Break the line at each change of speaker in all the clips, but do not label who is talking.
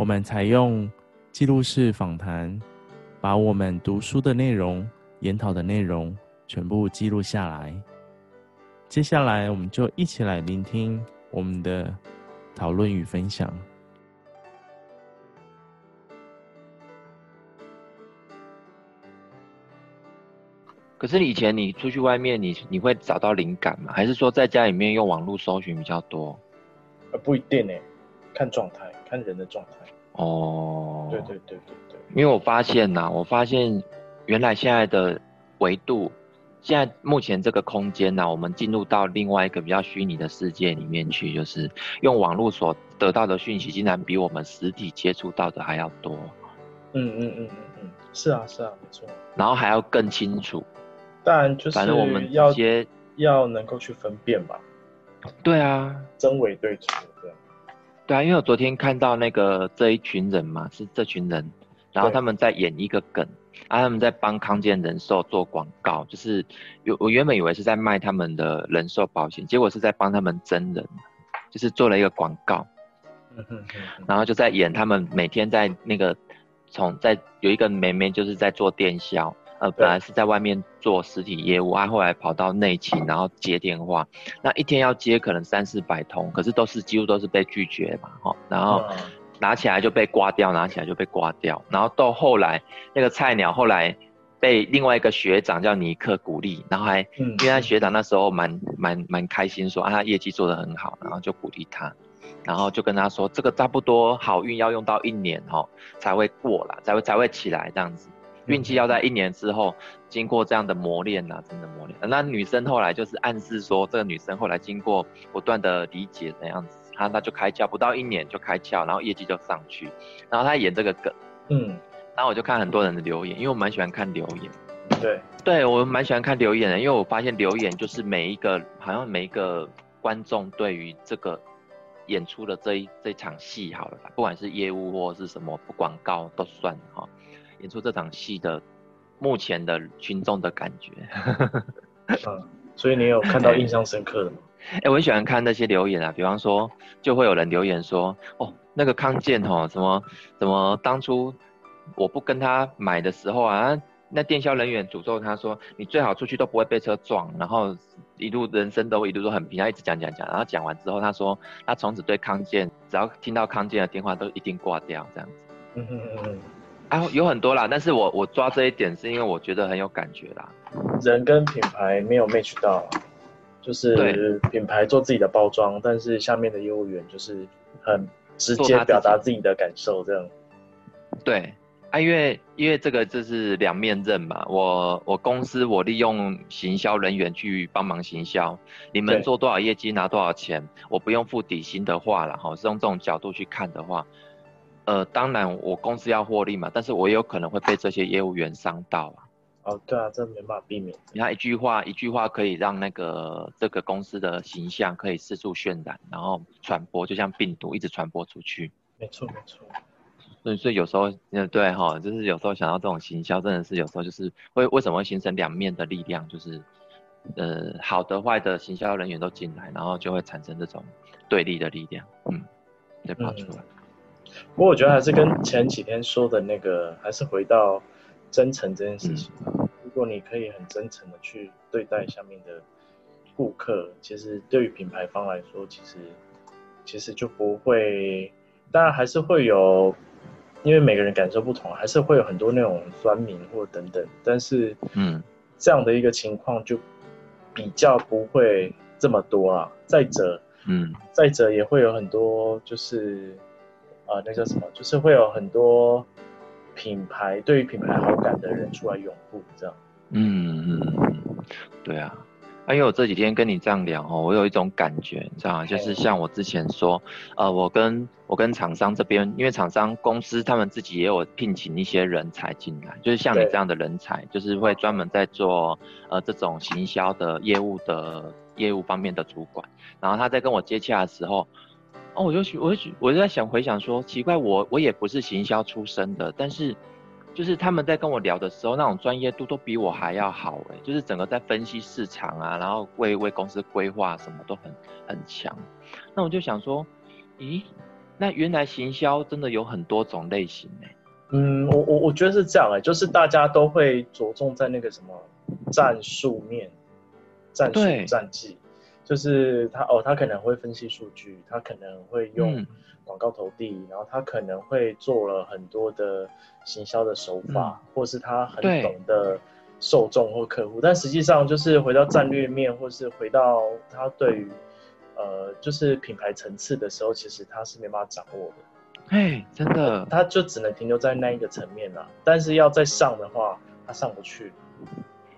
我们采用记录式访谈，把我们读书的内容、研讨的内容全部记录下来。接下来，我们就一起来聆听我们的讨论与分享。
可是，以前你出去外面你，你你会找到灵感吗？还是说在家里面用网络搜寻比较多？
呃，不一定诶，看状态，看人的状态。
哦，
对对对对对。
因为我发现呐，我发现原来现在的维度，现在目前这个空间呐，我们进入到另外一个比较虚拟的世界里面去，就是用网络所得到的讯息，竟然比我们实体接触到的还要多。
嗯嗯嗯嗯嗯，是啊是啊，没错。
然后还要更清楚。
当然就是，
反正我们要
要能够去分辨吧。
对啊，
真伪对错，对。
对啊，因为我昨天看到那个这一群人嘛，是这群人，然后他们在演一个梗，啊，他们在帮康健人寿做广告，就是有我原本以为是在卖他们的人寿保险，结果是在帮他们真人，就是做了一个广告，然后就在演他们每天在那个从在有一个妹妹就是在做电销。呃，本来是在外面做实体业务，啊，后来跑到内勤，然后接电话，那一天要接可能三四百通，可是都是几乎都是被拒绝嘛，哈，然后拿起来就被挂掉，拿起来就被挂掉，然后到后来那个菜鸟后来被另外一个学长叫尼克鼓励，然后还，因为他学长那时候蛮蛮蛮开心说啊，他业绩做得很好，然后就鼓励他，然后就跟他说这个差不多好运要用到一年哦才会过啦，才会才会起来这样子。运气要在一年之后经过这样的磨练呐、啊，真的磨练。那女生后来就是暗示说，这个女生后来经过不断的理解怎样子，她她就开窍，不到一年就开窍，然后业绩就上去。然后她演这个梗，嗯，然后我就看很多人的留言，因为我蛮喜欢看留言。
对，
对我蛮喜欢看留言的，因为我发现留言就是每一个好像每一个观众对于这个演出的这一这一场戏好了吧，不管是业务或是什么不广告都算哈。演出这场戏的目前的群众的感觉，
嗯，所以你有看到印象深刻的吗？
哎、欸，我很喜欢看那些留言啊，比方说就会有人留言说，哦，那个康健哦，什么什么当初我不跟他买的时候啊，那电销人员诅咒他说，你最好出去都不会被车撞，然后一路人生都一路都很平，他一直讲讲讲，然后讲完之后他说，他从此对康健，只要听到康健的电话都一定挂掉这样子。嗯嗯嗯嗯。啊，有很多啦，但是我我抓这一点是因为我觉得很有感觉啦。
人跟品牌没有 match 到，就是品牌做自己的包装，但是下面的业务员就是很直接表达自己的感受，这样。
对啊，因为因为这个就是两面刃嘛。我我公司我利用行销人员去帮忙行销，你们做多少业绩拿多少钱，我不用付底薪的话啦，哈，是用这种角度去看的话。呃，当然我公司要获利嘛，但是我也有可能会被这些业务员伤到啊。
哦，对啊，这没办法避免。
你看一句话，一句话可以让那个这个公司的形象可以四处渲染，然后传播，就像病毒一直传播出去。
没错，没错。
所以，所以有时候，嗯，对哈，就是有时候想到这种行销，真的是有时候就是会为什么会形成两面的力量，就是呃，好的坏的行销人员都进来，然后就会产生这种对立的力量，嗯，再跑出来。嗯
不过我觉得还是跟前几天说的那个，还是回到真诚这件事情。如果你可以很真诚的去对待下面的顾客，其实对于品牌方来说，其实其实就不会。当然还是会有，因为每个人感受不同，还是会有很多那种酸民或等等。但是，嗯，这样的一个情况就比较不会这么多啊。再者，嗯，再者也会有很多就是。啊、呃，那叫什么？就是会有很多品牌对于品牌好感的人出来拥护，这样。
嗯嗯嗯，对啊，啊，因为我这几天跟你这样聊哦，我有一种感觉，你知道吗？就是像我之前说，呃，我跟我跟厂商这边，因为厂商公司他们自己也有聘请一些人才进来，就是像你这样的人才，就是会专门在做呃这种行销的业务的业务方面的主管。然后他在跟我接洽的时候，哦，我就我就我就在想回想说，奇怪，我我也不是行销出身的，但是。就是他们在跟我聊的时候，那种专业度都比我还要好哎，就是整个在分析市场啊，然后为为公司规划什么都很很强。那我就想说，咦，那原来行销真的有很多种类型哎。
嗯，我我我觉得是这样哎，就是大家都会着重在那个什么战术面、战术战绩，就是他哦，他可能会分析数据，他可能会用。嗯广告投递，然后他可能会做了很多的行销的手法，嗯、或是他很懂的受众或客户，但实际上就是回到战略面，或是回到他对于呃就是品牌层次的时候，其实他是没办法掌握的。
哎，真的，
他就只能停留在那一个层面了。但是要再上的话，他上不去，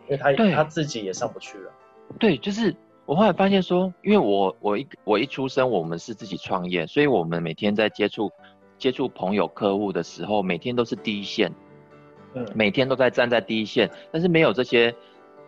因为他他自己也上不去了。
对，就是。我后来发现说，因为我我一我一出生，我们是自己创业，所以我们每天在接触接触朋友客户的时候，每天都是第一线，嗯，每天都在站在第一线，但是没有这些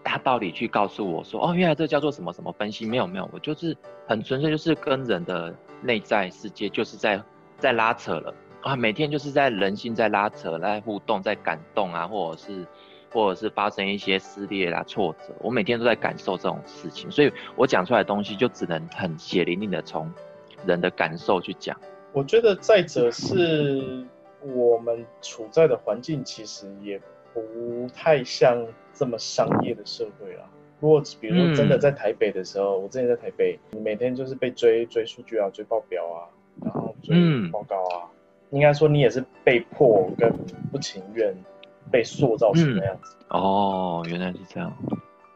大道理去告诉我说，哦，原来这叫做什么什么分析，没有没有，我就是很纯粹就是跟人的内在世界就是在在拉扯了啊，每天就是在人性在拉扯，在互动，在感动啊，或者是。或者是发生一些撕裂啦、挫折，我每天都在感受这种事情，所以我讲出来的东西就只能很血淋淋的从人的感受去讲。
我觉得再者是我们处在的环境其实也不太像这么商业的社会啦。如果比如说真的在台北的时候，嗯、我之前在台北，你每天就是被追追数据啊、追报表啊，然后追报告啊，嗯、应该说你也是被迫跟不情愿。被塑造成那样子、
嗯、哦，原来是这样。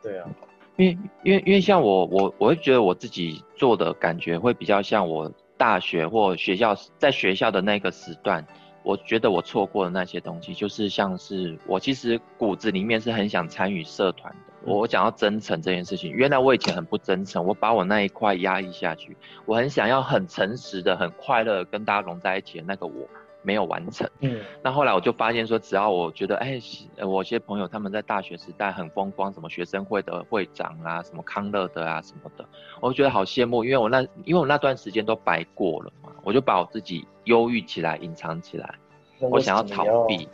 对啊，
因为因为因为像我我我会觉得我自己做的感觉会比较像我大学或学校在学校的那个时段，我觉得我错过的那些东西，就是像是我其实骨子里面是很想参与社团的。我想要真诚这件事情，原来我以前很不真诚，我把我那一块压抑下去，我很想要很诚实的、很快乐跟大家融在一起的那个我。没有完成，嗯，那后来我就发现说，只要我觉得，哎，我一些朋友他们在大学时代很风光，什么学生会的会长啊，什么康乐的啊，什么的，我就觉得好羡慕，因为我那因为我那段时间都白过了嘛，我就把我自己忧郁起来，隐藏起来，我想要逃避。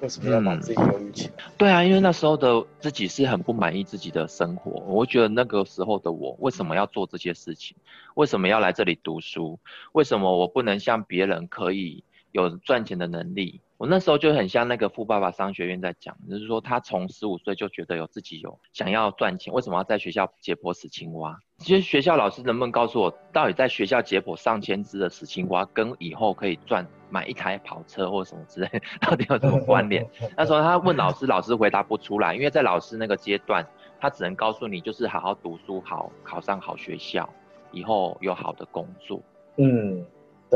为什么要把自己忧郁起来？
嗯，对啊，因为那时候的自己是很不满意自己的生活，我觉得那个时候的我为什么要做这些事情？为什么要来这里读书？为什么我不能像别人可以？有赚钱的能力，我那时候就很像那个富爸爸商学院在讲，就是说他从十五岁就觉得有自己有想要赚钱，为什么要在学校解剖死青蛙？其实学校老师能不能告诉我，到底在学校解剖上千只的死青蛙，跟以后可以赚买一台跑车或什么之类，到底有什么关联？那时候他问老师，老师回答不出来，因为在老师那个阶段，他只能告诉你就是好好读书，好考上好学校，以后有好的工作。嗯。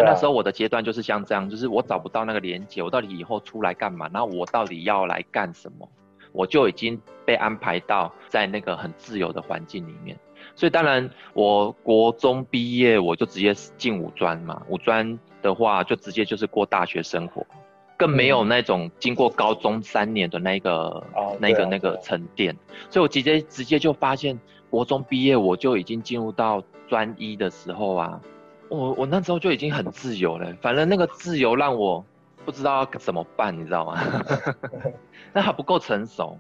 啊、那时候我的阶段就是像这样，就是我找不到那个连接，我到底以后出来干嘛？然后我到底要来干什么？我就已经被安排到在那个很自由的环境里面。所以当然，我国中毕业我就直接进五专嘛，五专的话就直接就是过大学生活，更没有那种经过高中三年的那个、嗯、那个那个沉淀。所以我直接直接就发现，国中毕业我就已经进入到专一的时候啊。我我那时候就已经很自由了，反正那个自由让我不知道要怎么办，你知道吗？那还不够成熟。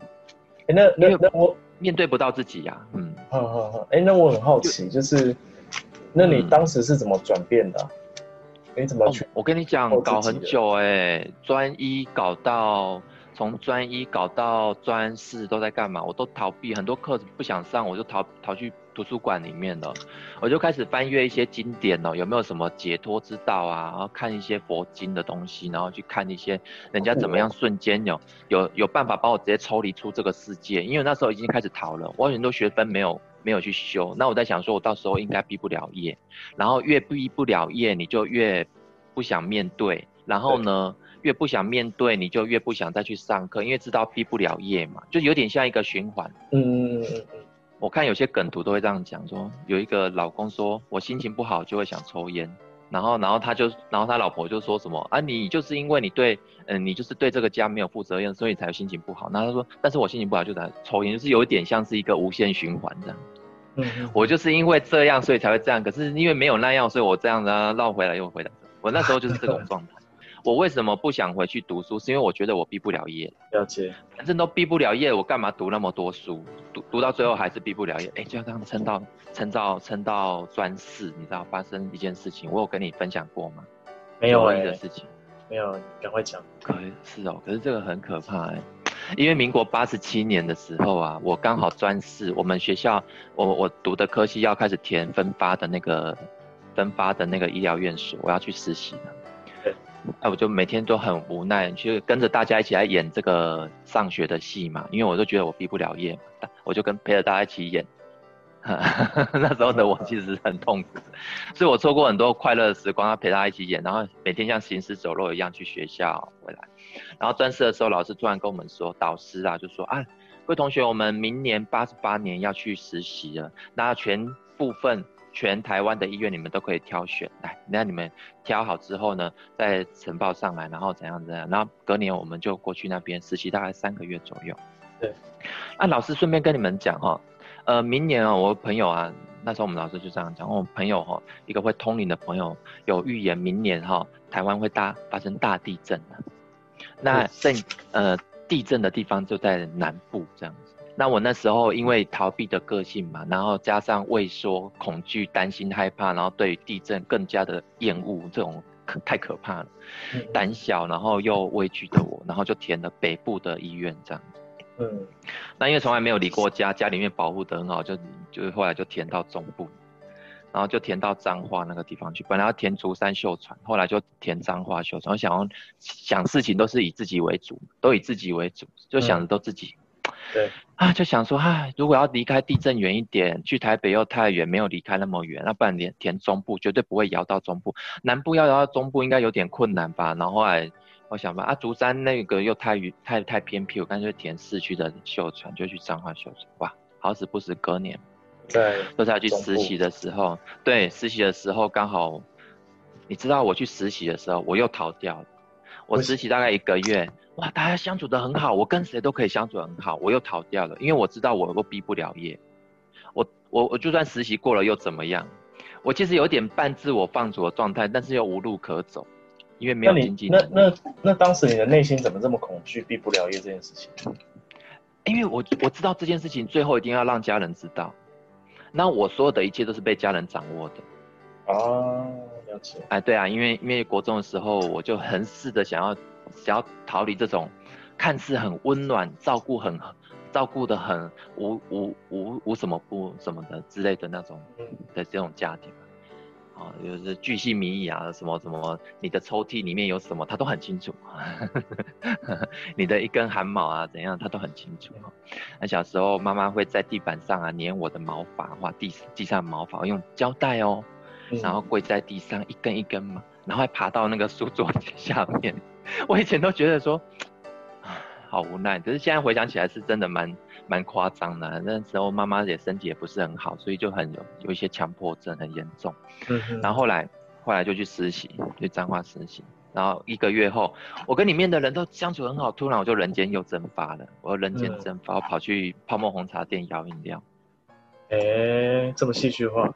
那那那我
面对不到自己呀、啊。嗯。
好好好。哎、欸，那我很好奇，就，就是，那你当时是怎么转变的、啊？你、嗯欸、怎么去、哦？
我跟你讲，搞很久哎、欸，专一搞到从专一搞到专四都在干嘛？我都逃避很多课不想上，我就逃逃去。图书馆里面了，我就开始翻阅一些经典哦，有没有什么解脱之道啊？然后看一些佛经的东西，然后去看一些人家怎么样瞬间有有有办法把我直接抽离出这个世界。因为那时候已经开始逃了，我很多学分没有没有去修。那我在想说，我到时候应该毕不了业，然后越毕不了业，你就越不想面对，然后呢，越不想面对，你就越不想再去上课，因为知道毕不了业嘛，就有点像一个循环。嗯嗯嗯嗯。我看有些梗图都会这样讲，说有一个老公说，我心情不好就会想抽烟，然后然后他就然后他老婆就说什么啊，你就是因为你对嗯你就是对这个家没有负责任，所以才心情不好。然后他说，但是我心情不好就在抽烟，就是有一点像是一个无限循环这样。嗯，我就是因为这样所以才会这样，可是因为没有那样，所以我这样子绕回来又回来。我那时候就是这种状态。我为什么不想回去读书？是因为我觉得我毕不了业。
了解，
反正都毕不了业，我干嘛读那么多书？读读到最后还是毕不了业。哎、欸，就这样撑到撑到撑到专四，你知道发生一件事情，我有跟你分享过吗？
没有哎、
欸。的事情
没有，赶快讲。
可是哦，可是这个很可怕哎、欸，因为民国八十七年的时候啊，我刚好专四，我们学校我我读的科系要开始填分发的那个分发的那个医疗院所，我要去实习了。哎，我就每天都很无奈，去跟着大家一起来演这个上学的戏嘛，因为我就觉得我毕不了业嘛，我就跟陪着大家一起演。那时候的我其实很痛苦，所以我错过很多快乐的时光，要陪大家一起演，然后每天像行尸走肉一样去学校回来。然后专四的时候，老师突然跟我们说，导师啊，就说啊，各位同学，我们明年八十八年要去实习了，那全部分。全台湾的医院你们都可以挑选，来，那你们挑好之后呢，再呈报上来，然后怎样怎样，然后隔年我们就过去那边实习，大概三个月左右。
对，
那老师顺便跟你们讲哈，呃，明年啊，我朋友啊，那时候我们老师就这样讲，我朋友哈，一个会通灵的朋友有预言，明年哈，台湾会大发生大地震的，那震呃地震的地方就在南部这样子。那我那时候因为逃避的个性嘛，然后加上畏缩、恐惧、担心、害怕，然后对地震更加的厌恶，这种可太可怕了。胆小，然后又畏惧的我，然后就填了北部的医院这样。嗯。那因为从来没有离过家，家里面保护得很好，就就后来就填到中部，然后就填到彰化那个地方去。本来要填竹山秀传，后来就填彰化秀传。我想要想事情都是以自己为主，都以自己为主，就想着都自己。
对
啊，就想说，啊，如果要离开地震远一点，去台北又太远，没有离开那么远，那不然填填中部，绝对不会摇到中部。南部要摇到中部，应该有点困难吧？然后后来我想吧，啊，竹山那个又太远，太太偏僻，我干脆填市区的秀传，就去彰化秀传。哇，好死不死，隔年
对
都是要去实习的时候，对，实习的时候刚好，你知道我去实习的时候，我又逃掉了。我实习大概一个月。哇，大家相处得很好，我跟谁都可以相处得很好，我又逃掉了，因为我知道我都毕不了业，我我我就算实习过了又怎么样？我其实有点半自我放逐的状态，但是又无路可走，因为没有经济。
那那那，那当时你的内心怎么这么恐惧毕不了业这件事情？
因为我我知道这件事情最后一定要让家人知道，那我所有的一切都是被家人掌握的。
哦，了解。
哎，对啊，因为因为国中的时候我就很试着想要。想要逃离这种看似很温暖、照顾很照顾的很无无无无什么不什么的之类的那种的这种家庭啊，就是巨细靡遗啊，什么什么，你的抽屉里面有什么，他都很清楚。你的一根汗毛啊，怎样，他都很清楚。那小时候妈妈会在地板上啊粘我的毛发，画地地上的毛发，用胶带哦，然后跪在地上一根一根嘛，然后还爬到那个书桌下面。我以前都觉得说，好无奈，可是现在回想起来是真的蛮蛮夸张的。那时候妈妈也身体也不是很好，所以就很有有一些强迫症，很严重。然后后来后来就去实习，去彰化实习。然后一个月后，我跟里面的人都相处很好，突然我就人间又蒸发了。我人间蒸发，我跑去泡沫红茶店摇饮料。
哎、欸，这么戏剧化。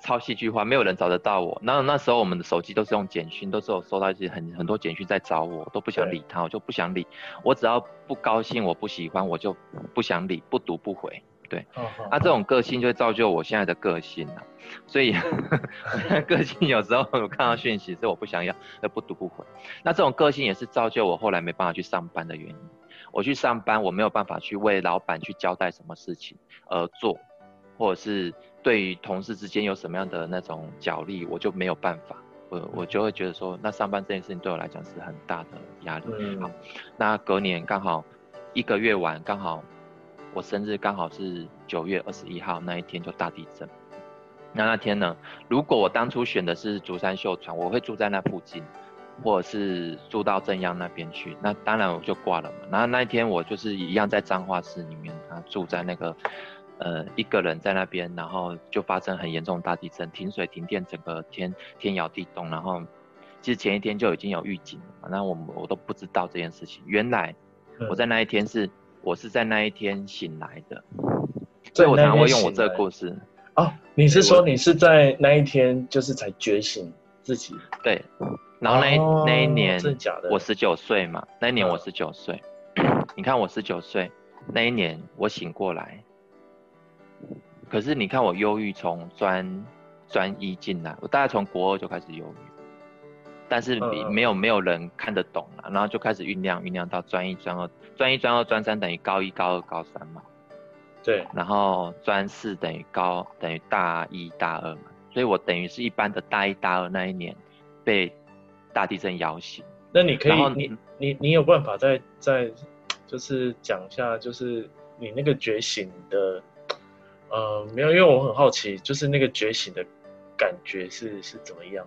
超戏剧化，没有人找得到我。那那时候我们的手机都是用简讯，都是有收到一些很很多简讯在找我，都不想理他，我就不想理。我只要不高兴，我不喜欢，我就不想理，不读不回。对，那、这种个性就会造就我现在的个性了。所以 个性有时候我看到讯息，是我不想要，就不读不回。那这种个性也是造就我后来没办法去上班的原因。我去上班，我没有办法去为老板去交代什么事情而做，或者是。对于同事之间有什么样的那种角力，我就没有办法，我我就会觉得说，那上班这件事情对我来讲是很大的压力。嗯、好，那隔年刚好一个月完，刚好我生日刚好是九月二十一号那一天就大地震。那那天呢，如果我当初选的是竹山秀传，我会住在那附近，或者是住到正央那边去，那当然我就挂了嘛。然后那一天我就是一样在彰化市里面，啊，住在那个。呃一个人在那边，然后就发生很严重的大地震，停水停电，整个天天摇地动，然后其实前一天就已经有预警了嘛，那我我都不知道这件事情。原来我在那一天是、嗯、我是在那一天醒来的，所以我常会用我这个故事。
哦，你是说你是在那一天就是才觉醒自己？
对，然后那那一年我十九岁嘛，那一年我十九岁，嗯、你看我十九岁那一年我醒过来，可是你看我忧郁从专专一进来，我大概从国二就开始忧郁，但是没有没有人看得懂了，然后就开始酝酿酝酿到专一专二，专一专二专三等于高一高二高三嘛。
对，
然后专四等于高等于大一大二嘛，所以我等于是一般的大一大二那一年被大地震摇醒。
那你可以，你你你有办法再再就是讲一下，就是你那个觉醒的，呃，没有，因为我很好奇，就是那个觉醒的感觉是是怎么样？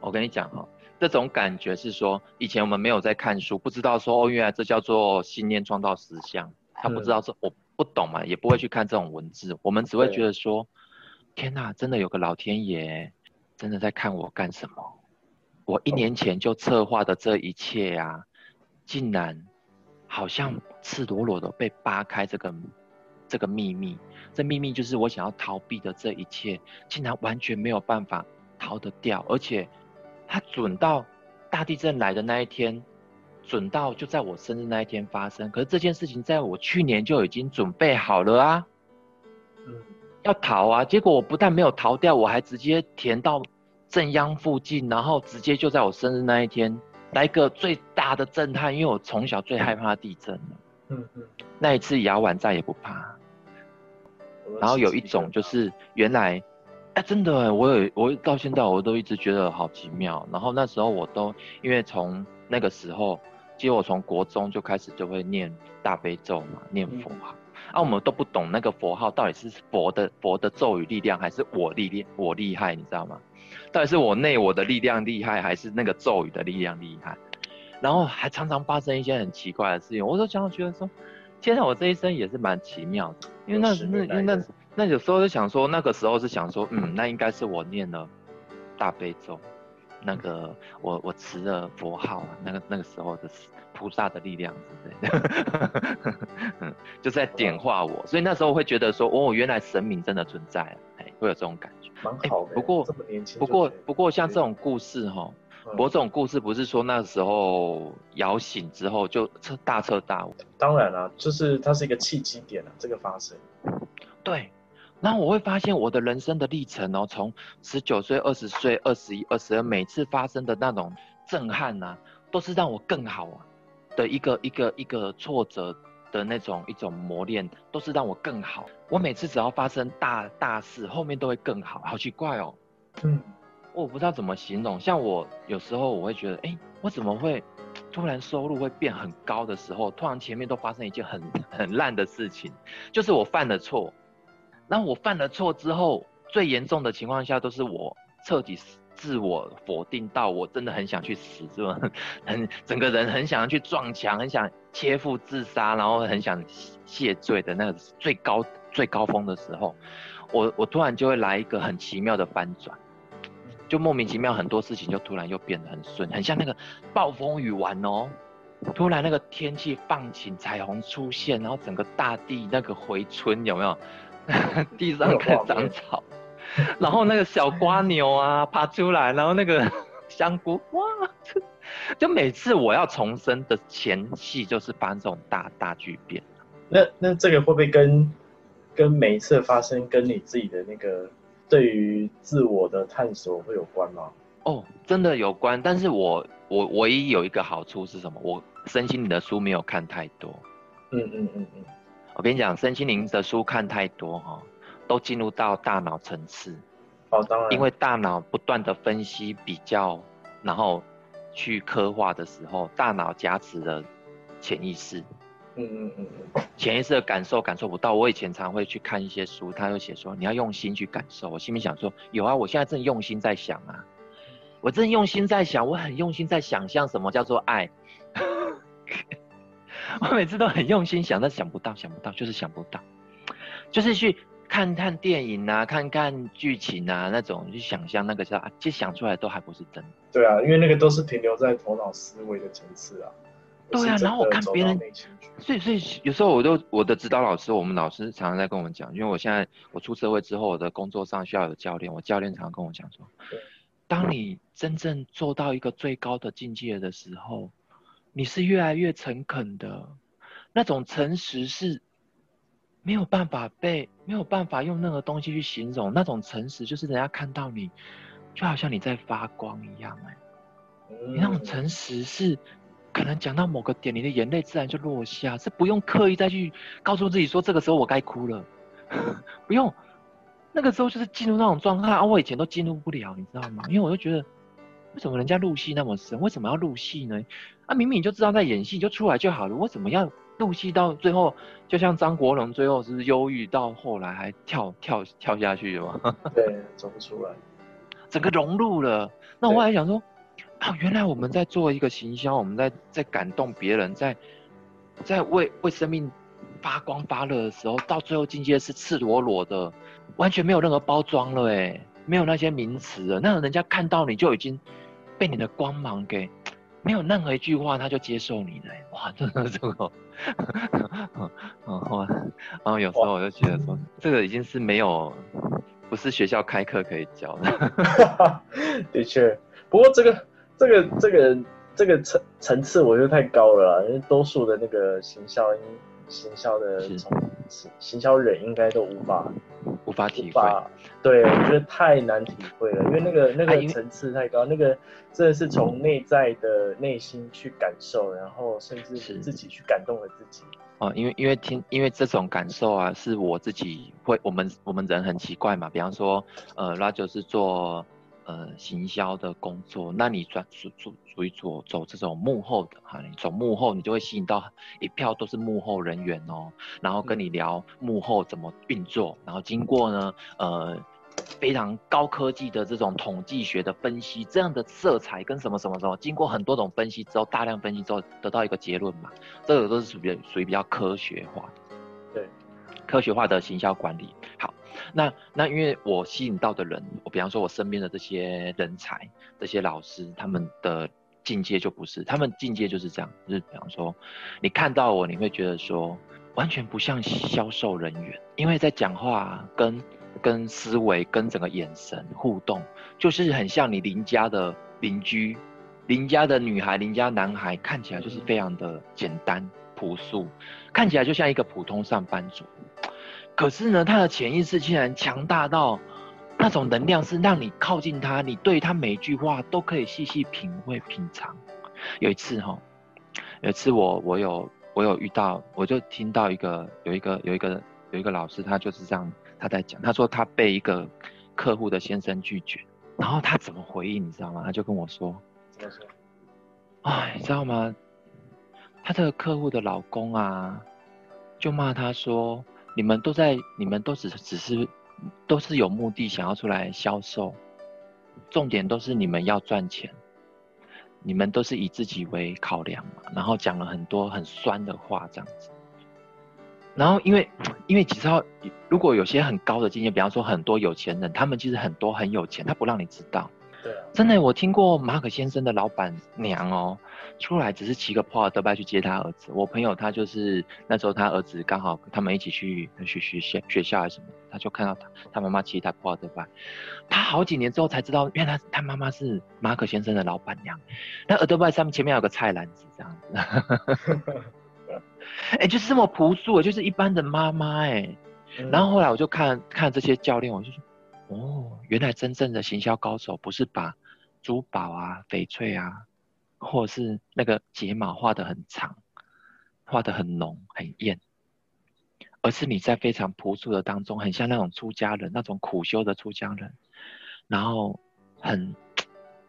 我跟你讲哈，这种感觉是说，以前我们没有在看书，不知道说哦，原来这叫做信念创造实相，他不知道是我。不懂嘛，也不会去看这种文字，我们只会觉得说，天哪，真的有个老天爷，真的在看我干什么？我一年前就策划的这一切啊，竟然好像赤裸裸的被扒开这个这个秘密，这秘密就是我想要逃避的这一切，竟然完全没有办法逃得掉，而且它准到大地震来的那一天。准到就在我生日那一天发生，可是这件事情在我去年就已经准备好了啊，嗯，要逃啊，结果我不但没有逃掉，我还直接填到震央附近，然后直接就在我生日那一天来个最大的震撼，因为我从小最害怕地震了，嗯嗯，那一次摇完再也不怕，然后有一种就是原来，哎，真的，我有我到现在我都一直觉得好奇妙，然后那时候我都因为从那个时候。其实我从国中就开始就会念大悲咒嘛，念佛号。嗯、啊，我们都不懂那个佛号到底是佛的佛的咒语力量，还是我力量我厉害，你知道吗？到底是我内我的力量厉害，还是那个咒语的力量厉害？然后还常常发生一些很奇怪的事情，我都常常觉得说，天哪，我这一生也是蛮奇妙的。因为那那因为那那有时候就想说，那个时候是想说，嗯，那应该是我念了大悲咒。那个我我持了佛号啊，那个那个时候的菩萨的力量之类的，就在点化我，所以那时候我会觉得说，哦，原来神明真的存在，哎，会有这种感觉。
蛮好的。
不过不过不过像这种故事哈，不过这种故事不是说那时候摇醒之后就彻大彻大悟。
当然了，就是它是一个契机点啊，这个发生。
对。然后我会发现我的人生的历程哦，从十九岁、二十岁、二十一、二十二，每次发生的那种震撼呐、啊，都是让我更好啊的一个一个一个挫折的那种一种磨练，都是让我更好。我每次只要发生大大事，后面都会更好，好奇怪哦。嗯，我不知道怎么形容。像我有时候我会觉得，哎，我怎么会突然收入会变很高的时候，突然前面都发生一件很 很烂的事情，就是我犯了错。然后我犯了错之后，最严重的情况下都是我彻底自我否定到我真的很想去死，是吧？很整个人很想要去撞墙，很想切腹自杀，然后很想谢罪的那个最高最高峰的时候，我我突然就会来一个很奇妙的翻转，就莫名其妙很多事情就突然又变得很顺，很像那个暴风雨完哦，突然那个天气放晴，彩虹出现，然后整个大地那个回春，有没有？地上开始长草，然后那个小瓜牛啊爬出来，然后那个香菇哇，就每次我要重生的前戏就是发生这种大大巨变。
那那这个会不会跟跟每一次发生跟你自己的那个对于自我的探索会有关吗？
哦，真的有关。但是我我唯一有一个好处是什么？我身心灵的书没有看太多。嗯嗯嗯嗯。我跟你讲，身心灵的书看太多哈，都进入到大脑层次。
哦，当然。
因为大脑不断的分析、比较，然后去刻画的时候，大脑加持了潜意识。嗯嗯嗯嗯。潜意识的感受感受不到。我以前常会去看一些书，他会写说你要用心去感受。我心里想说，有啊，我现在正用心在想啊，我正用心在想，我很用心在想象什么叫做爱。我每次都很用心想，但想不到，想不到，就是想不到。就是去看看电影啊，看看剧情啊，那种去想象那个叫啊，其实想出来都还不是真的。
对啊，因为那个都是停留在头脑思维的层次啊。
对啊，然后我看别人，所以所以有时候我都我的指导老师，我们老师常常在跟我们讲，因为我现在我出社会之后，我的工作上需要有教练，我教练常常跟我讲说，当你真正做到一个最高的境界的时候，你是越来越诚恳的，那种诚实是没有办法被没有办法用任何东西去形容，那种诚实就是人家看到你，就好像你在发光一样，哎，你那种诚实是。可能讲到某个点，你的眼泪自然就落下，是不用刻意再去告诉自己说这个时候我该哭了，不用，那个时候就是进入那种状态啊。我以前都进入不了，你知道吗？因为我就觉得，为什么人家入戏那么深，为什么要入戏呢？啊，明明你就知道在演戏，就出来就好了，为什么要入戏到最后？就像张国荣最后是忧郁，到后来还跳跳跳下去了吗？
对，走不出来，
整个融入了。那我还想说。啊，原来我们在做一个行销，我们在在感动别人，在在为为生命发光发热的时候，到最后境界是赤裸裸的，完全没有任何包装了，哎，没有那些名词了，那人家看到你就已经被你的光芒给，没有任何一句话他就接受你了，哇，真的这个，嗯，哇，然后有时候我就觉得说，这个已经是没有，不是学校开课可以教的，
的确，不过这个。这个这个这个层层次我觉得太高了，因为多数的那个行销行销的从行销人应该都无法
无法体会，
对，我觉得太难体会了，因为那个那个层次太高，那个真的是从内在的内心去感受，然后甚至是自己去感动了自己。
哦，因为因为听因为这种感受啊，是我自己会，我们我们人很奇怪嘛，比方说，呃，拉就是做。呃，行销的工作，那你转属属属于走走这种幕后的哈，你走幕后，你就会吸引到一票都是幕后人员哦，然后跟你聊幕后怎么运作，然后经过呢，呃，非常高科技的这种统计学的分析，这样的色彩跟什么什么什么，经过很多种分析之后，大量分析之后得到一个结论嘛，这个都是属于属于比较科学化的，
对，
科学化的行销管理，好。那那因为我吸引到的人，我比方说我身边的这些人才、这些老师，他们的境界就不是，他们境界就是这样，就是比方说，你看到我，你会觉得说，完全不像销售人员，因为在讲话跟跟思维跟整个眼神互动，就是很像你邻家的邻居、邻家的女孩、邻家男孩，看起来就是非常的简单朴素，看起来就像一个普通上班族。可是呢，他的潜意识竟然强大到那种能量，是让你靠近他，你对他每一句话都可以细细品味品尝。有一次哈，有一次我我有我有遇到，我就听到一个有一个有一个有一个老师，他就是这样他在讲，他说他被一个客户的先生拒绝，然后他怎么回应你知道吗？他就跟我说？哎，你知道吗？他这个客户的老公啊，就骂他说。你们都在，你们都只只是，都是有目的想要出来销售，重点都是你们要赚钱，你们都是以自己为考量嘛，然后讲了很多很酸的话这样子，然后因为因为其实如果有些很高的经验，比方说很多有钱人，他们其实很多很有钱，他不让你知道。
对啊，
真的，我听过马可先生的老板娘哦，出来只是骑个破尔德拜去接他儿子。我朋友他就是那时候他儿子刚好他们一起去去学校学校还是什么，他就看到他他妈妈骑一台普尔德拜，他好几年之后才知道，原来他他妈妈是马可先生的老板娘。那尔德拜上面前面有个菜篮子这样子，哎、欸，就是这么朴素，就是一般的妈妈哎。然后后来我就看看这些教练，我就说。哦，原来真正的行销高手不是把珠宝啊、翡翠啊，或者是那个睫毛画得很长、画得很浓、很艳，而是你在非常朴素的当中，很像那种出家人，那种苦修的出家人，然后很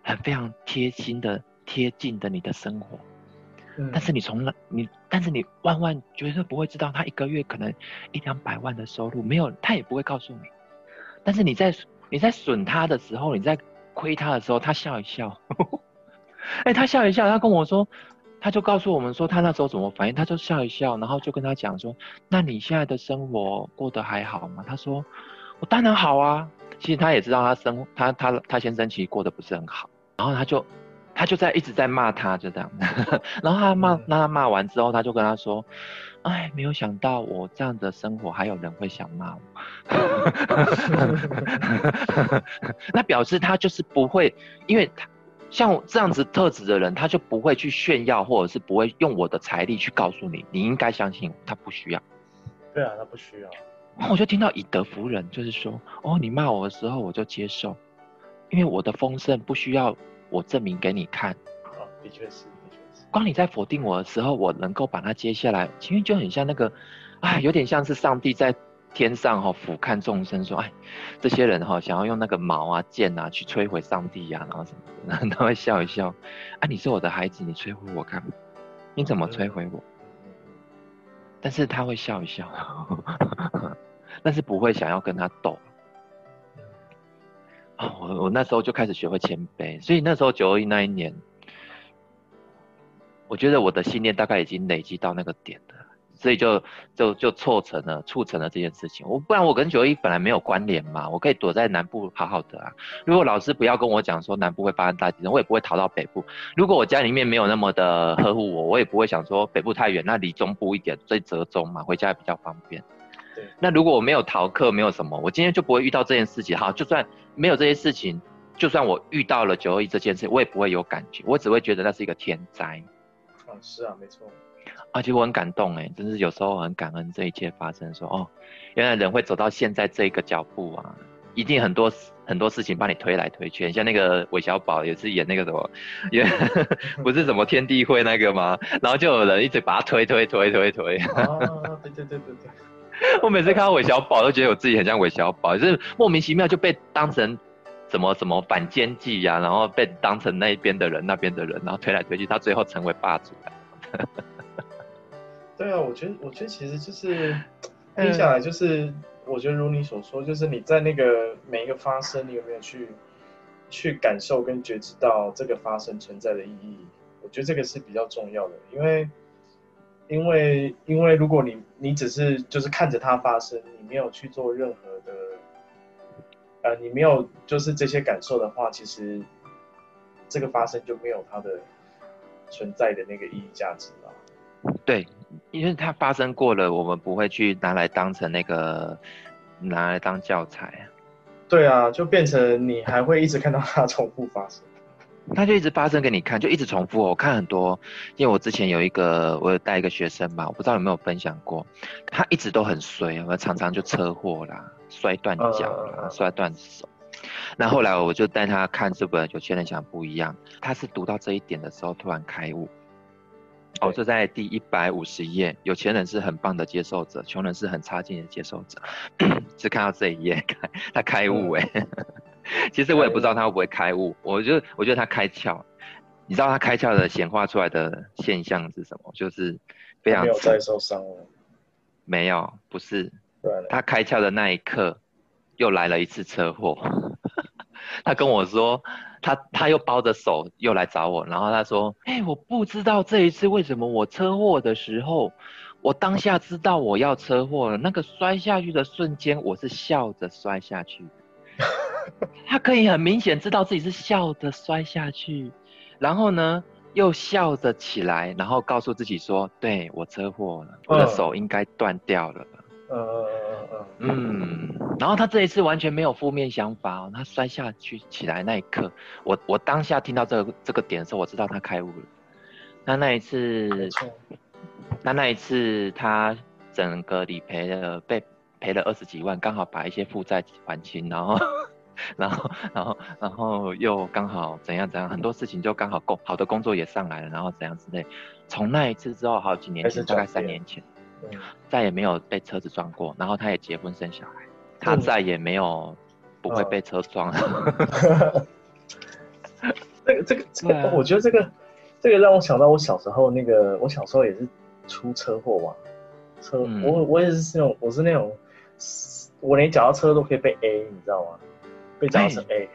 很非常贴心的贴近的你的生活。嗯、但是你从来你，但是你万万绝对不会知道，他一个月可能一两百万的收入，没有，他也不会告诉你。但是你在你在损他的时候，你在亏他的时候，他笑一笑，哎、欸，他笑一笑，他跟我说，他就告诉我们说，他那时候怎么反应，他就笑一笑，然后就跟他讲说，那你现在的生活过得还好吗？他说，我当然好啊。其实他也知道他生他他他先生其实过得不是很好，然后他就他就在一直在骂他，就这样。然后他骂，那他骂完之后，他就跟他说，哎，没有想到我这样的生活还有人会想骂我。那表示他就是不会，因为他。像这样子特质的人，他就不会去炫耀，或者是不会用我的财力去告诉你，你应该相信我，他不需要。
对啊，他不需要。
然后我就听到以德服人，就是说，哦，你骂我的时候我就接受，因为我的丰盛不需要我证明给你看。
哦，的确是，的确是。
光你在否定我的时候，我能够把它接下来，其实就很像那个，哎，有点像是上帝在。天上哈、哦、俯瞰众生，说：“哎，这些人哈、哦、想要用那个矛啊剑啊去摧毁上帝呀、啊，然后什么的，他会笑一笑。哎，你是我的孩子，你摧毁我干嘛？你怎么摧毁我？但是他会笑一笑，但是不会想要跟他斗。我我那时候就开始学会谦卑，所以那时候九二一那一年，我觉得我的信念大概已经累积到那个点了。”所以就就就促成了促成了这件事情。我不然我跟九一本来没有关联嘛，我可以躲在南部好好的啊。如果老师不要跟我讲说南部会发生大地震，我也不会逃到北部。如果我家里面没有那么的呵护我，我也不会想说北部太远，那离中部一点，最折中嘛，回家也比较方便。
对。
那如果我没有逃课，没有什么，我今天就不会遇到这件事情。好，就算没有这些事情，就算我遇到了九二一这件事，我也不会有感觉，我只会觉得那是一个天灾。
啊，是啊，没错。
而且我很感动哎，真是有时候很感恩这一切发生。说哦，原来人会走到现在这个脚步啊，一定很多很多事情帮你推来推去。像那个韦小宝也是演那个什么，也 不是什么天地会那个吗？然后就有人一直把他推推推推推。
啊，对对对对对。
我每次看到韦小宝都觉得我自己很像韦小宝，就是莫名其妙就被当成什么什么反间计呀，然后被当成那一边的人那边的人，然后推来推去，他最后成为霸主。
对啊，我觉得，我觉得其实就是听下来，就是、嗯、我觉得如你所说，就是你在那个每一个发生，你有没有去去感受跟觉知到这个发生存在的意义？我觉得这个是比较重要的，因为因为因为如果你你只是就是看着它发生，你没有去做任何的，呃，你没有就是这些感受的话，其实这个发生就没有它的存在的那个意义价值了。
对，因为它发生过了，我们不会去拿来当成那个拿来当教材。
对啊，就变成你还会一直看到它重复发生，
它就一直发生给你看，就一直重复。我看很多，因为我之前有一个，我有带一个学生嘛，我不知道有没有分享过，他一直都很衰，我常常就车祸啦，摔断脚啦，摔断手。那后来我就带他看这本《有钱人想不一样》，他是读到这一点的时候突然开悟。哦，就在第一百五十页，有钱人是很棒的接受者，穷人是很差劲的接受者。只看到这一页，开 他开悟哎、欸。其实我也不知道他会不会开悟，我就我觉得他开窍。你知道他开窍的显化出来的现象是什么？就是非常
没有再受伤了。
没有，不是。他开窍的那一刻，又来了一次车祸。他跟我说。他他又包着手又来找我，然后他说：“哎、欸，我不知道这一次为什么我车祸的时候，我当下知道我要车祸了。那个摔下去的瞬间，我是笑着摔下去的。他可以很明显知道自己是笑着摔下去，然后呢又笑着起来，然后告诉自己说：对，我车祸了，我的手应该断掉了。”呃嗯，然后他这一次完全没有负面想法哦，他摔下去起来那一刻，我我当下听到这个这个点的时候，我知道他开悟了。那那一次，那那一次他整个理赔的，被赔了二十几万，刚好把一些负债还清，然后然后然后然后又刚好怎样怎样，很多事情就刚好够好的工作也上来了，然后怎样之类。从那一次之后，好几年前，大概三年前。再也没有被车子撞过，然后他也结婚生小孩，他再也没有不会被车撞了。
这个这个这个，我觉得这个这个让我想到我小时候那个，我小时候也是出车祸嘛，车我我也是那种，我是那种，我连脚踏车都可以被 A，你知道吗？被撞成 A，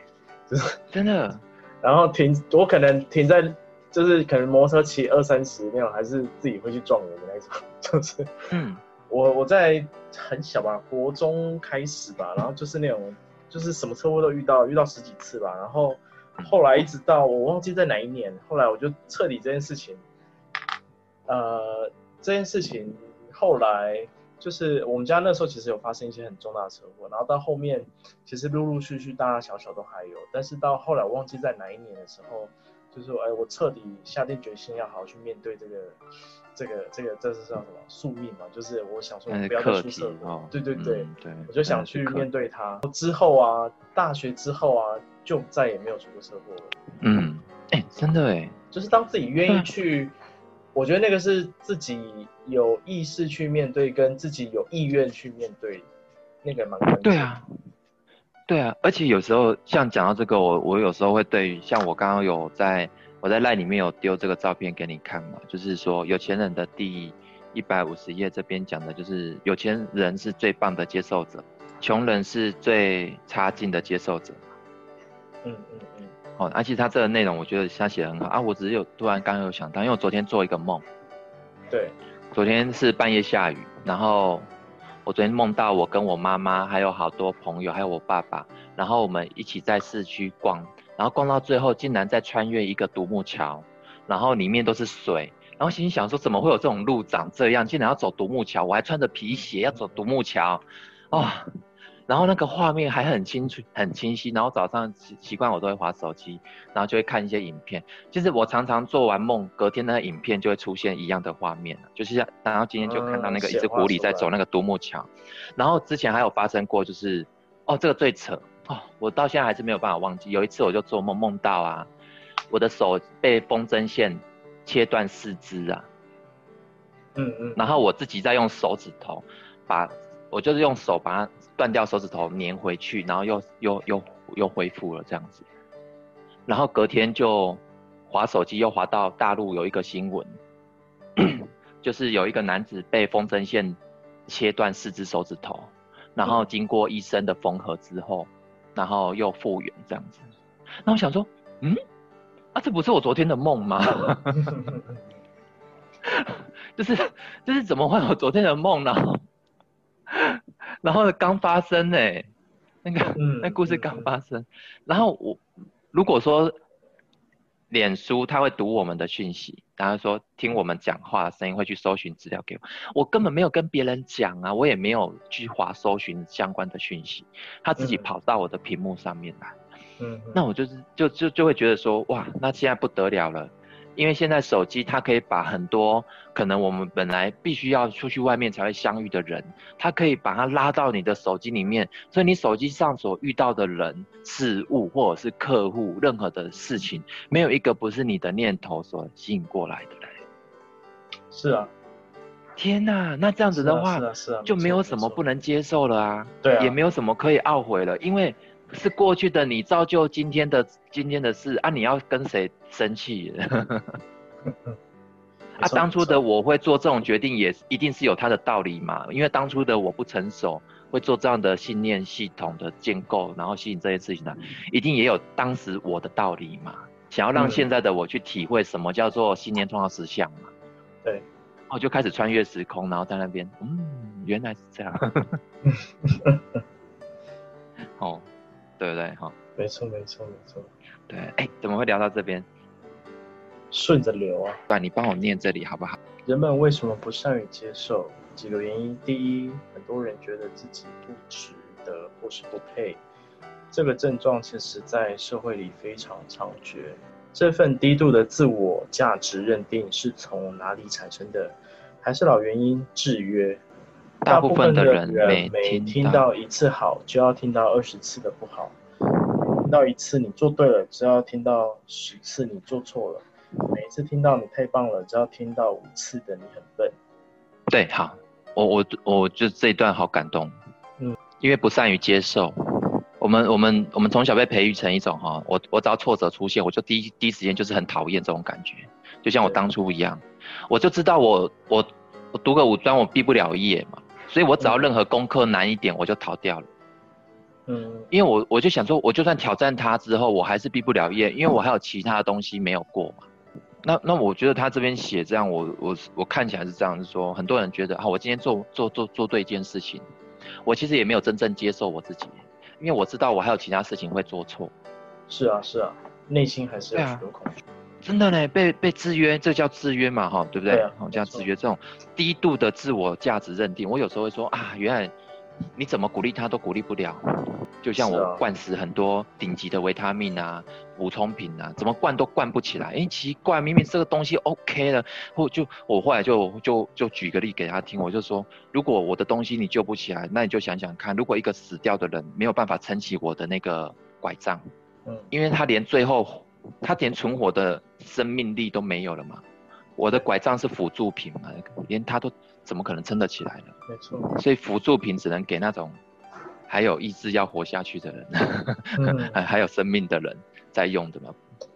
就是
真的。
然后停，我可能停在就是可能摩托车骑二三十那种，还是自己会去撞人的那种，就是嗯，我我在很小吧，国中开始吧，然后就是那种就是什么车祸都遇到，遇到十几次吧，然后后来一直到我忘记在哪一年，后来我就彻底这件事情，呃，这件事情后来。就是我们家那时候其实有发生一些很重大的车祸，然后到后面其实陆陆续续大大小小都还有，但是到后来我忘记在哪一年的时候，就是说哎，我彻底下定决心要好好去面对这个这个这个这是叫什么宿命嘛？就是我想说不要再出车祸，对对对、嗯、对，我就想去面对它。之后啊，大学之后啊，就再也没有出过车祸了。
嗯，哎，真的哎，
就是当自己愿意去。我觉得那个是自己有意识去面对，跟自己有意愿去面对，那个蛮关键。
对啊，对啊，而且有时候像讲到这个，我我有时候会对，像我刚刚有在我在 LINE 里面有丢这个照片给你看嘛，就是说有钱人的第一百五十页这边讲的就是有钱人是最棒的接受者，穷人是最差劲的接受者。嗯嗯。哦，而且他这个内容，我觉得他写得很好啊。我只是有突然刚刚有想到，因为我昨天做一个梦，
对，
昨天是半夜下雨，然后我昨天梦到我跟我妈妈还有好多朋友，还有我爸爸，然后我们一起在市区逛，然后逛到最后竟然在穿越一个独木桥，然后里面都是水，然后心想说怎么会有这种路长这样，竟然要走独木桥，我还穿着皮鞋要走独木桥，啊、哦。然后那个画面还很清楚、很清晰。然后早上习习惯我都会滑手机，然后就会看一些影片。就是我常常做完梦，隔天那个影片就会出现一样的画面。就是像，然后今天就看到那个一只狐狸在走那个独木桥。然后之前还有发生过，就是哦，这个最扯哦，我到现在还是没有办法忘记。有一次我就做梦，梦到啊，我的手被风筝线切断四肢啊。嗯嗯。然后我自己在用手指头把。我就是用手把它断掉手指头粘回去，然后又又又又恢复了这样子，然后隔天就滑手机又滑到大陆有一个新闻，就是有一个男子被风筝线切断四只手指头，然后经过医生的缝合之后，然后又复原这样子。那我想说，嗯，啊这不是我昨天的梦吗？就是就是怎么会有昨天的梦呢？然后刚发生呢、欸，那个、嗯、那故事刚发生，嗯、然后我如果说脸书他会读我们的讯息，然后说听我们讲话的声音会去搜寻资料给我，我根本没有跟别人讲啊，我也没有去划搜寻相关的讯息，他自己跑到我的屏幕上面来，嗯，那我就是就就就会觉得说哇，那现在不得了了。因为现在手机它可以把很多可能我们本来必须要出去外面才会相遇的人，它可以把它拉到你的手机里面，所以你手机上所遇到的人、事物或者是客户，任何的事情，没有一个不是你的念头所吸引过来的嘞。
是啊，
天哪，那这样子的话，是啊，是啊，就没有什么不能接受了啊，
对啊，
也没有什么可以懊悔了，因为。是过去的你造就今天的今天的事啊！你要跟谁生气？啊，当初的我会做这种决定，也一定是有他的道理嘛。因为当初的我不成熟，会做这样的信念系统的建构，然后吸引这些事情的，一定也有当时我的道理嘛。想要让现在的我去体会什么叫做信念创造实相嘛。
对，
然后就开始穿越时空，然后在那边，嗯，原来是这样。哦。对不对？哈，
没错，没错，没错。
对，哎，怎么会聊到这边？
顺着流啊！
对，你帮我念这里好不好？
人们为什么不善于接受？几个原因。第一，很多人觉得自己不值得或是不配。这个症状其实在社会里非常猖獗。这份低度的自我价值认定是从哪里产生的？还是老原因，制约。大部分的人每听到一次好，就要听到二十次的不好；听到一次你做对了，就要听到十次你做错了；每一次听到你太棒了，就要听到五次的你很笨。
对，好，我我我就这一段好感动，嗯，因为不善于接受，我们我们我们从小被培育成一种哈，我我只要挫折出现，我就第一第一时间就是很讨厌这种感觉，就像我当初一样，我就知道我我我读个五专我毕不了业嘛。所以我只要任何功课难一点，我就逃掉了。嗯，因为我我就想说，我就算挑战他之后，我还是毕不了业，因为我还有其他的东西没有过嘛。那那我觉得他这边写这样，我我我看起来是这样，是说很多人觉得啊，我今天做做做做对一件事情，我其实也没有真正接受我自己，因为我知道我还有其他事情会做错。
是啊是啊，内心还是有许多恐惧。
真的呢，被被制约，这叫制约嘛，哈，对不对？好、啊，叫制约。这种低度的自我价值认定，我有时候会说啊，原来你怎么鼓励他都鼓励不了。就像我灌食很多顶级的维他命啊、补充品啊，怎么灌都灌不起来。哎，奇怪，明明这个东西 OK 了，或就我后来就就就举个例给他听，我就说，如果我的东西你救不起来，那你就想想看，如果一个死掉的人没有办法撑起我的那个拐杖，嗯，因为他连最后。他连存活的生命力都没有了嘛？我的拐杖是辅助品嘛，连他都怎么可能撑得起来呢？
没错，
所以辅助品只能给那种还有意志要活下去的人，嗯、还 还有生命的人在用的嘛，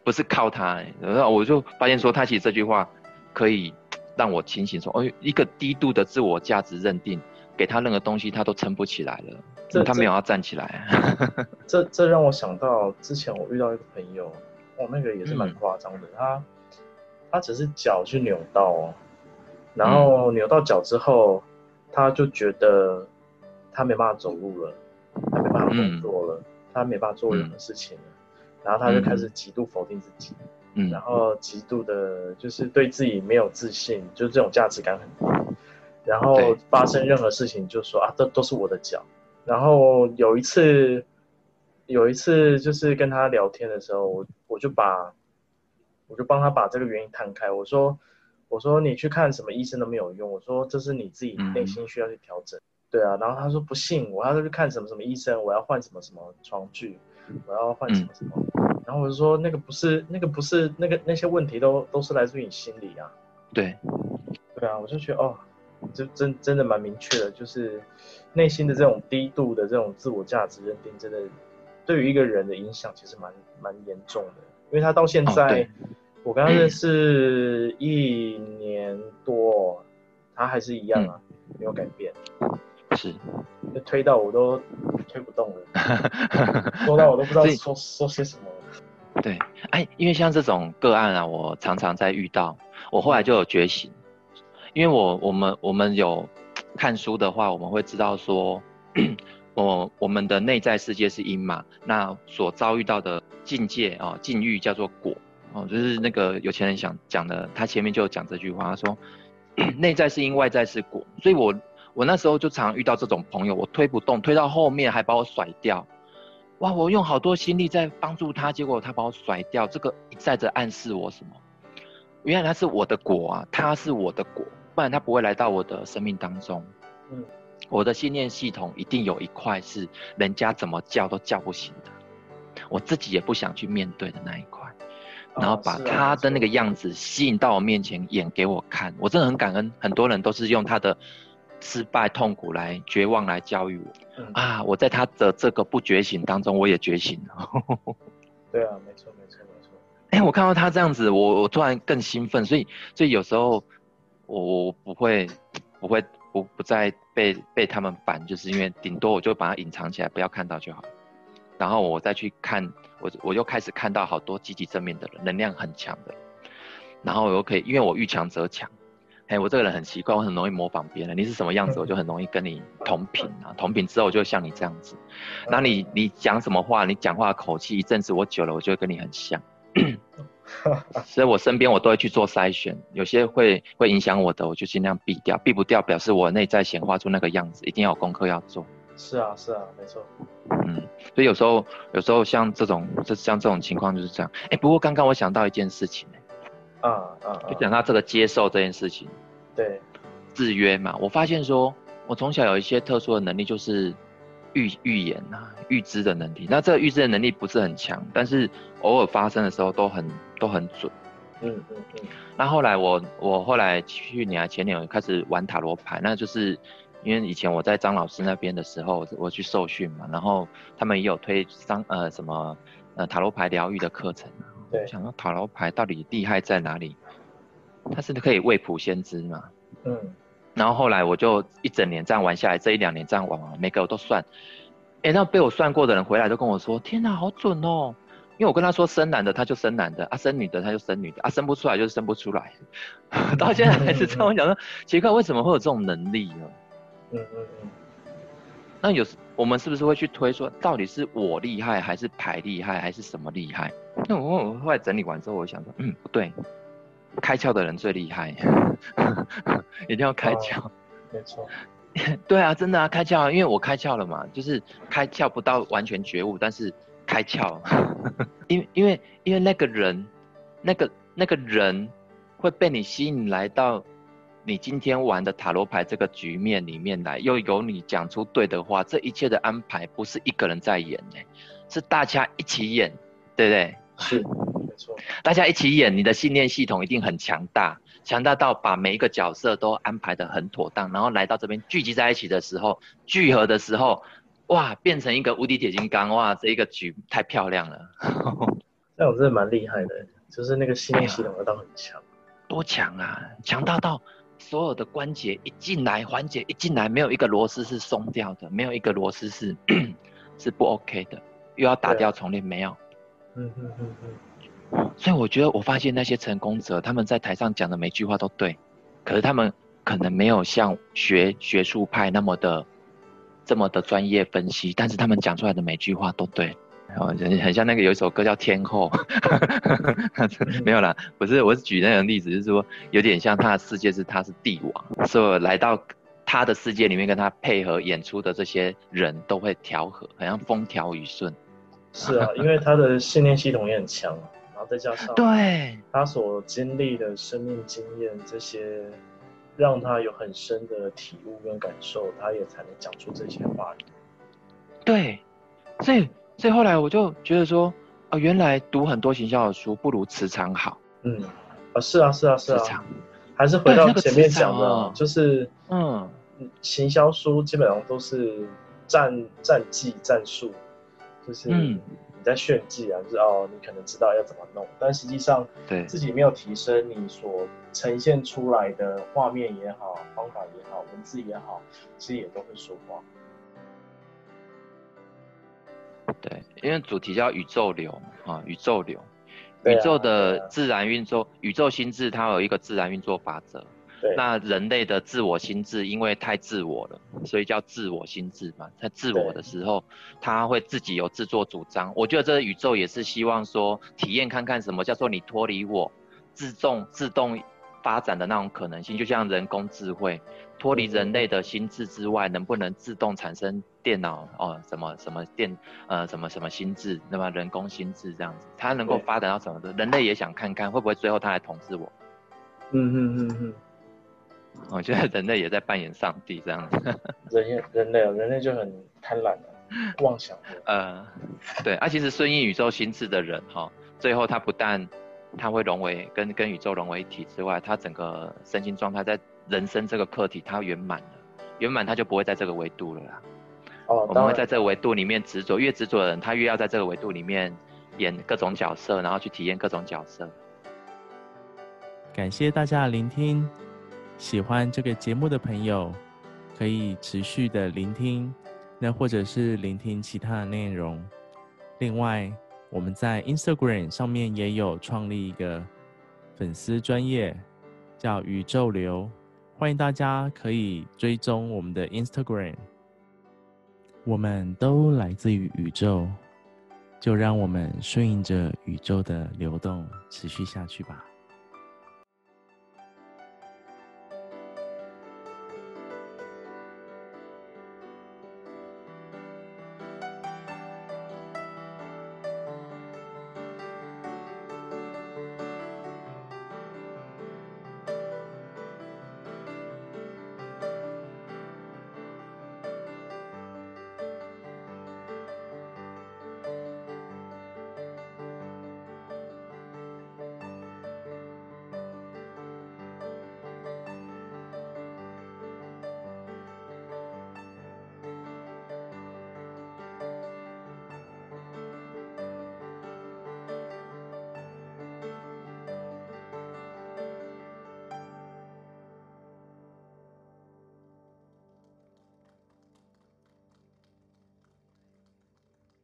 不是靠他、欸。然后我就发现说，他其实这句话可以让我清醒说，哦，一个低度的自我价值认定，给他任何东西他都撑不起来了，这他没有要站起来。
这这让我想到之前我遇到一个朋友。哦，那个也是蛮夸张的，嗯、他他只是脚去扭到哦，然后扭到脚之后，他就觉得他没办法走路了，他没办法工作了，嗯、他没办法做任何事情了，嗯、然后他就开始极度否定自己，嗯，然后极度的就是对自己没有自信，就是这种价值感很低，然后发生任何事情就说啊，这都是我的脚，然后有一次。有一次就是跟他聊天的时候，我我就把，我就帮他把这个原因摊开。我说，我说你去看什么医生都没有用。我说这是你自己内心需要去调整。嗯、对啊，然后他说不信我，他说去看什么什么医生，我要换什么什么床具，我要换什么什么。嗯、然后我就说那个不是那个不是那个那些问题都都是来自于你心里啊。
对，
对啊，我就觉得哦，这真真的蛮明确的，就是内心的这种低度的这种自我价值认定真的。对于一个人的影响其实蛮蛮严重的，因为他到现在，哦、我跟他认 识一年多，他还是一样啊，嗯、没有改变，
是，
推到我都推不动了，说到我都不知道说说些什么。
对，哎，因为像这种个案啊，我常常在遇到，我后来就有觉醒，因为我我们我们有看书的话，我们会知道说。我我们的内在世界是因嘛，那所遭遇到的境界啊、境遇叫做果哦，就是那个有钱人想讲的，他前面就讲这句话，他说 内在是因，外在是果，所以我我那时候就常遇到这种朋友，我推不动，推到后面还把我甩掉，哇，我用好多心力在帮助他，结果他把我甩掉，这个一再的暗示我什么？原来他是我的果啊，他是我的果，不然他不会来到我的生命当中，嗯。我的信念系统一定有一块是人家怎么叫都叫不醒的，我自己也不想去面对的那一块，然后把他的那个样子吸引到我面前演给我看。我真的很感恩，很多人都是用他的失败、痛苦来绝望来教育我。啊，我在他的这个不觉醒当中，我也觉醒了。
对啊，没错，没错，没错。
哎，我看到他这样子，我我突然更兴奋，所以所以有时候我我不会不会。不不再被被他们烦，就是因为顶多我就把它隐藏起来，不要看到就好。然后我再去看，我我又开始看到好多积极正面的人，能量很强的。然后我又可以，因为我遇强则强。哎，我这个人很奇怪，我很容易模仿别人。你是什么样子，我就很容易跟你同频啊。同频之后，我就像你这样子。那你你讲什么话，你讲话口气，一阵子我久了，我就会跟你很像。所以，我身边我都会去做筛选，有些会会影响我的，我就尽量避掉，避不掉，表示我内在显化出那个样子，一定要有功课要做。
是啊，是啊，没错。
嗯，所以有时候，有时候像这种，这像这种情况就是这样。哎、欸，不过刚刚我想到一件事情、欸，嗯嗯，就讲到这个接受这件事情。
对，
制约嘛，我发现说，我从小有一些特殊的能力，就是。预预言啊，预知的能力，那这个预知的能力不是很强，但是偶尔发生的时候都很都很准。嗯嗯嗯。那后来我我后来去年啊前年我开始玩塔罗牌，那就是因为以前我在张老师那边的时候，我去受训嘛，然后他们也有推张呃什么呃塔罗牌疗愈的课程。对。想到塔罗牌到底厉害在哪里？它是可以未卜先知嘛？嗯。然后后来我就一整年这样玩下来，这一两年这样玩完，每个我都算，哎，那被我算过的人回来都跟我说：“天哪，好准哦！因为我跟他说生男的他就生男的啊，生女的他就生女的啊，生不出来就是生不出来。到现在还是这样讲说，奇怪为什么会有这种能力呢？嗯嗯嗯。那有时我们是不是会去推说，到底是我厉害，还是牌厉害，还是什么厉害？那我我后来整理完之后，我想说，嗯，不对，开窍的人最厉害，一定要开窍。哦，没错。对啊，真的啊，开窍啊，因为我开窍了嘛，就是开窍不到完全觉悟，但是开窍，因为因为因为那个人，那个那个人会被你吸引来到你今天玩的塔罗牌这个局面里面来，又有你讲出对的话，这一切的安排不是一个人在演呢，是大家一起演，对不对？
是，没错，
大家一起演，你的信念系统一定很强大。强大到把每一个角色都安排的很妥当，然后来到这边聚集在一起的时候，聚合的时候，哇，变成一个无敌铁金刚，哇，这一个局太漂亮了。
那我真的蛮厉害的，就是那个信念系统要到很强，
多强啊！强大到所有的关节一进来，环节一进来，没有一个螺丝是松掉的，没有一个螺丝是 是不 OK 的，又要打掉重练，没有。嗯嗯嗯嗯。所以我觉得，我发现那些成功者，他们在台上讲的每句话都对，可是他们可能没有像学学术派那么的这么的专业分析，但是他们讲出来的每句话都对，很像那个有一首歌叫《天后》，没有啦，不是，我是举那个例子，就是说有点像他的世界是他是帝王，所以来到他的世界里面跟他配合演出的这些人都会调和，好像风调雨顺。
是啊，因为他的信念系统也很强。然后再加上
对
他所经历的生命经验，这些让他有很深的体悟跟感受，他也才能讲出这些话语。
对，所以所以后来我就觉得说，哦，原来读很多行销的书不如磁场好。
嗯，啊，是啊，是啊，是啊，还是回到前面讲的，哦、就是嗯，行销书基本上都是战战绩战术，就是嗯。你在炫技啊，就是哦，你可能知道要怎么弄，但实际上对自己没有提升，你所呈现出来的画面也好，方法也好，文字也好，其实也都会说话。
对，因为主题叫宇宙流啊，宇宙流，宇宙的自然运作，宇宙心智它有一个自然运作法则。对那人类的自我心智，因为太自我了，所以叫自我心智嘛。他自我的时候，对他会自己有自作主张。我觉得这个宇宙也是希望说，体验看看什么叫做你脱离我，自动自动发展的那种可能性。就像人工智慧，脱离人类的心智之外，能不能自动产生电脑哦？什么什么电呃什么什么心智，那么人工心智这样子，它能够发展到什么的？人类也想看看会不会最后它来统治我。嗯嗯嗯嗯。我觉得人类也在扮演上帝这样子。
人类，人类，人类就很贪婪啊妄想。
呃，对啊，其实顺应宇宙心智的人哈，最后他不但他会融为跟跟宇宙融为一体之外，他整个身心状态在人生这个课题他圆满了，圆满他就不会在这个维度了啦。哦，我们会在这个维度里面执着，越执着的人，他越要在这个维度里面演各种角色，然后去体验各种角色。
感谢大家的聆听。喜欢这个节目的朋友，可以持续的聆听，那或者是聆听其他的内容。另外，我们在 Instagram 上面也有创立一个粉丝专业，叫宇宙流，欢迎大家可以追踪我们的 Instagram。我们都来自于宇宙，就让我们顺应着宇宙的流动，持续下去吧。